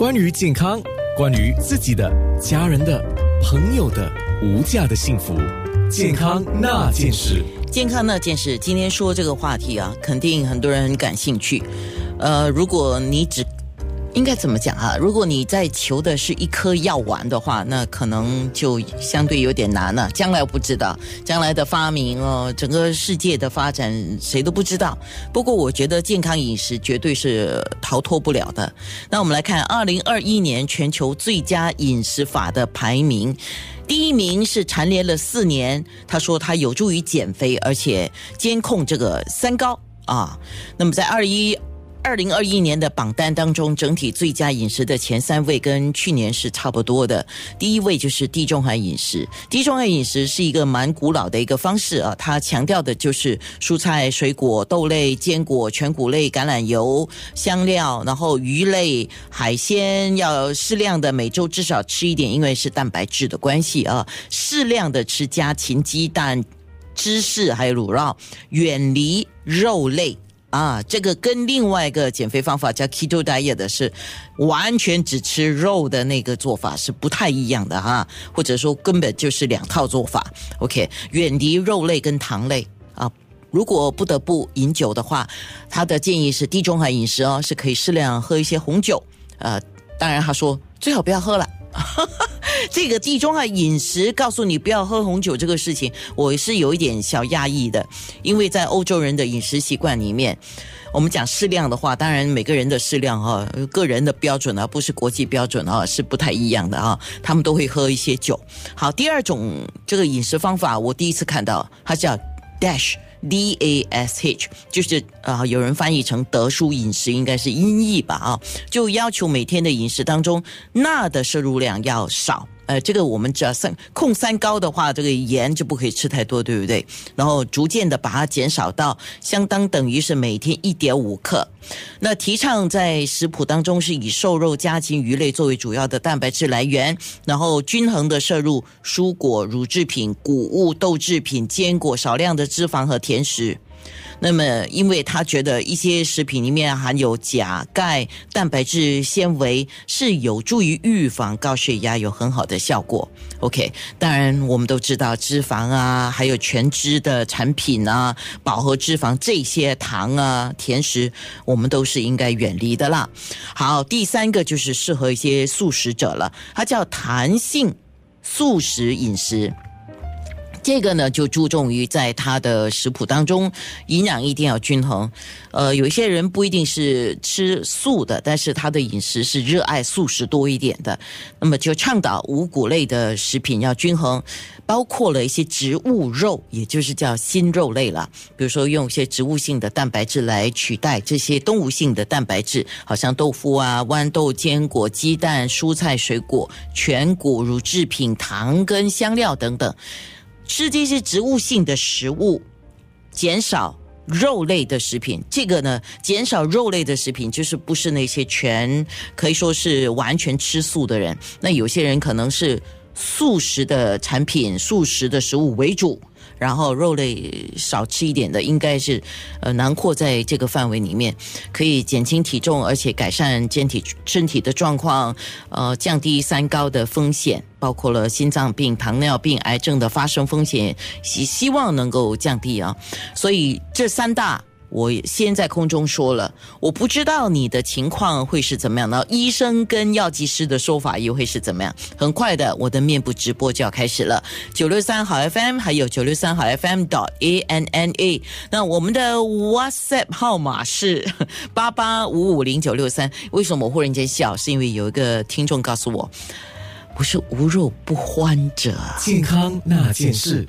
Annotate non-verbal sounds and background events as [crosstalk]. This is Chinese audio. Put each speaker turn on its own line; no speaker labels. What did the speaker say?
关于健康，关于自己的、家人的、朋友的无价的幸福，健康那件事。
健康那件事，今天说这个话题啊，肯定很多人很感兴趣。呃，如果你只应该怎么讲啊？如果你在求的是一颗药丸的话，那可能就相对有点难了。将来我不知道，将来的发明哦，整个世界的发展谁都不知道。不过我觉得健康饮食绝对是逃脱不了的。那我们来看二零二一年全球最佳饮食法的排名，第一名是蝉联了四年，他说它有助于减肥，而且监控这个三高啊。那么在二一。二零二一年的榜单当中，整体最佳饮食的前三位跟去年是差不多的。第一位就是地中海饮食，地中海饮食是一个蛮古老的一个方式啊，它强调的就是蔬菜、水果、豆类、坚果、全谷类、橄榄油、香料，然后鱼类、海鲜要适量的，每周至少吃一点，因为是蛋白质的关系啊，适量的吃家禽、鸡蛋、芝士还有乳酪，远离肉类。啊，这个跟另外一个减肥方法叫 keto diet 的是完全只吃肉的那个做法是不太一样的哈，或者说根本就是两套做法。OK，远离肉类跟糖类啊，如果不得不饮酒的话，他的建议是地中海饮食哦，是可以适量喝一些红酒。呃，当然他说最好不要喝了。[laughs] 这个地中海饮食告诉你不要喝红酒这个事情，我是有一点小压抑的，因为在欧洲人的饮食习惯里面，我们讲适量的话，当然每个人的适量哈，个人的标准啊，不是国际标准啊，是不太一样的啊，他们都会喝一些酒。好，第二种这个饮食方法，我第一次看到，它叫 Dash。D A S H 就是啊，有人翻译成德叔饮食，应该是音译吧啊，就要求每天的饮食当中钠的摄入量要少。呃，这个我们只要三控三高的话，这个盐就不可以吃太多，对不对？然后逐渐的把它减少到相当等于是每天一点五克。那提倡在食谱当中是以瘦肉、家禽、鱼类作为主要的蛋白质来源，然后均衡的摄入蔬果、乳制品、谷物、豆制品、坚果，少量的脂肪和甜食。那么，因为他觉得一些食品里面含有钾、钙、蛋白质、纤维，是有助于预防高血压，有很好的效果。OK，当然我们都知道脂肪啊，还有全脂的产品啊，饱和脂肪这些糖啊、甜食，我们都是应该远离的啦。好，第三个就是适合一些素食者了，它叫弹性素食饮食。这个呢，就注重于在他的食谱当中，营养一定要均衡。呃，有一些人不一定是吃素的，但是他的饮食是热爱素食多一点的，那么就倡导五谷类的食品要均衡，包括了一些植物肉，也就是叫新肉类了。比如说用一些植物性的蛋白质来取代这些动物性的蛋白质，好像豆腐啊、豌豆、坚果、鸡蛋、蔬菜、水果、全谷、乳制品、糖跟香料等等。吃这些植物性的食物，减少肉类的食品。这个呢，减少肉类的食品，就是不是那些全可以说是完全吃素的人。那有些人可能是素食的产品、素食的食物为主。然后肉类少吃一点的，应该是，呃，囊括在这个范围里面，可以减轻体重，而且改善健体身体的状况，呃，降低三高的风险，包括了心脏病、糖尿病、癌症的发生风险，希希望能够降低啊。所以这三大。我先在空中说了，我不知道你的情况会是怎么样呢？医生跟药剂师的说法又会是怎么样？很快的，我的面部直播就要开始了。九六三好 FM，还有九六三好 FM dot a n n a。那我们的 WhatsApp 号码是 [laughs] 八八五五零九六三。为什么我忽然间笑？是因为有一个听众告诉我，不是无肉不欢者。
健康那件事。